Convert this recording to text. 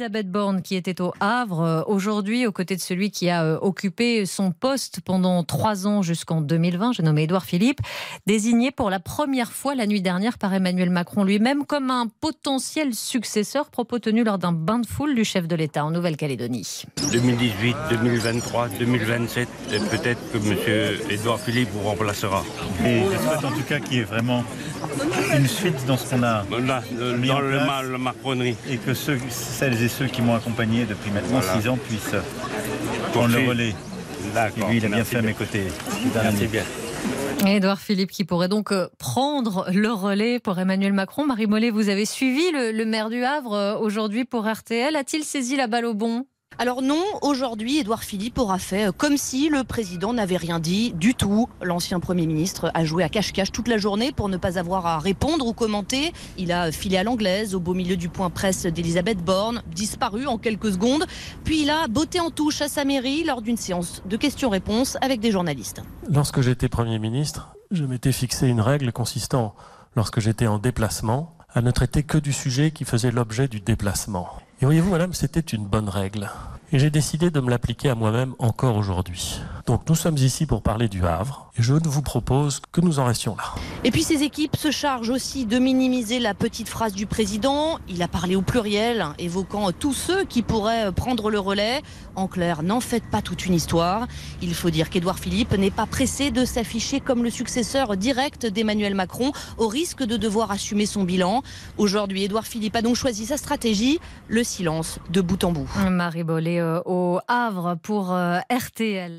Elisabeth Borne qui était au Havre euh, aujourd'hui aux côtés de celui qui a euh, occupé son poste pendant trois ans jusqu'en 2020, j'ai nommé Édouard Philippe, désigné pour la première fois la nuit dernière par Emmanuel Macron lui-même comme un potentiel successeur, propos tenu lors d'un bain de foule du chef de l'État en Nouvelle-Calédonie. 2018, 2023, 2027, peut-être que M. Édouard Philippe vous remplacera. Et je souhaite en tout cas qu'il y ait vraiment une suite dans ce qu'on a Là, dans le, ma- la macronerie. et que ceux, celles et ceux qui m'ont accompagné depuis maintenant Voilà. six ans puissent prendre le relais. Et lui, il a bien fait à mes côtés. Merci bien. Édouard Philippe qui pourrait donc euh, prendre le relais pour Emmanuel Macron. Marie Mollet, vous avez suivi le, le maire du Havre euh, aujourd'hui pour RTL. A-t-il saisi la balle au bon? Alors non, aujourd'hui, Édouard Philippe aura fait euh, comme si le président n'avait rien dit du tout. L'ancien Premier ministre a joué à cache-cache toute la journée pour ne pas avoir à répondre ou commenter. Il a filé à l'anglaise au beau milieu du point presse d'Elisabeth Borne, disparu en quelques secondes. Puis il a botté en touche à sa mairie lors d'une séance de questions-réponses avec des journalistes. Lorsque j'étais Premier ministre, je m'étais fixé une règle consistant, lorsque j'étais en déplacement, à ne traiter que du sujet qui faisait l'objet du déplacement. Et voyez-vous, madame, c'était une bonne règle? Et j'ai décidé de me l'appliquer à moi-même encore aujourd'hui. Donc nous sommes ici pour parler du Havre, et je vous propose que nous en restions là. Et puis ses équipes se chargent aussi de minimiser la petite phrase du président. Il a parlé au pluriel, évoquant tous ceux qui pourraient prendre le relais. En clair, n'en faites pas toute une histoire. Il faut dire qu'Édouard Philippe n'est pas pressé de s'afficher comme le successeur direct d'Emmanuel Macron, au risque de devoir assumer son bilan. Aujourd'hui, Édouard Philippe a donc choisi sa stratégie, le silence de bout en bout. Marie Mollet euh, au Havre pour euh, RTL.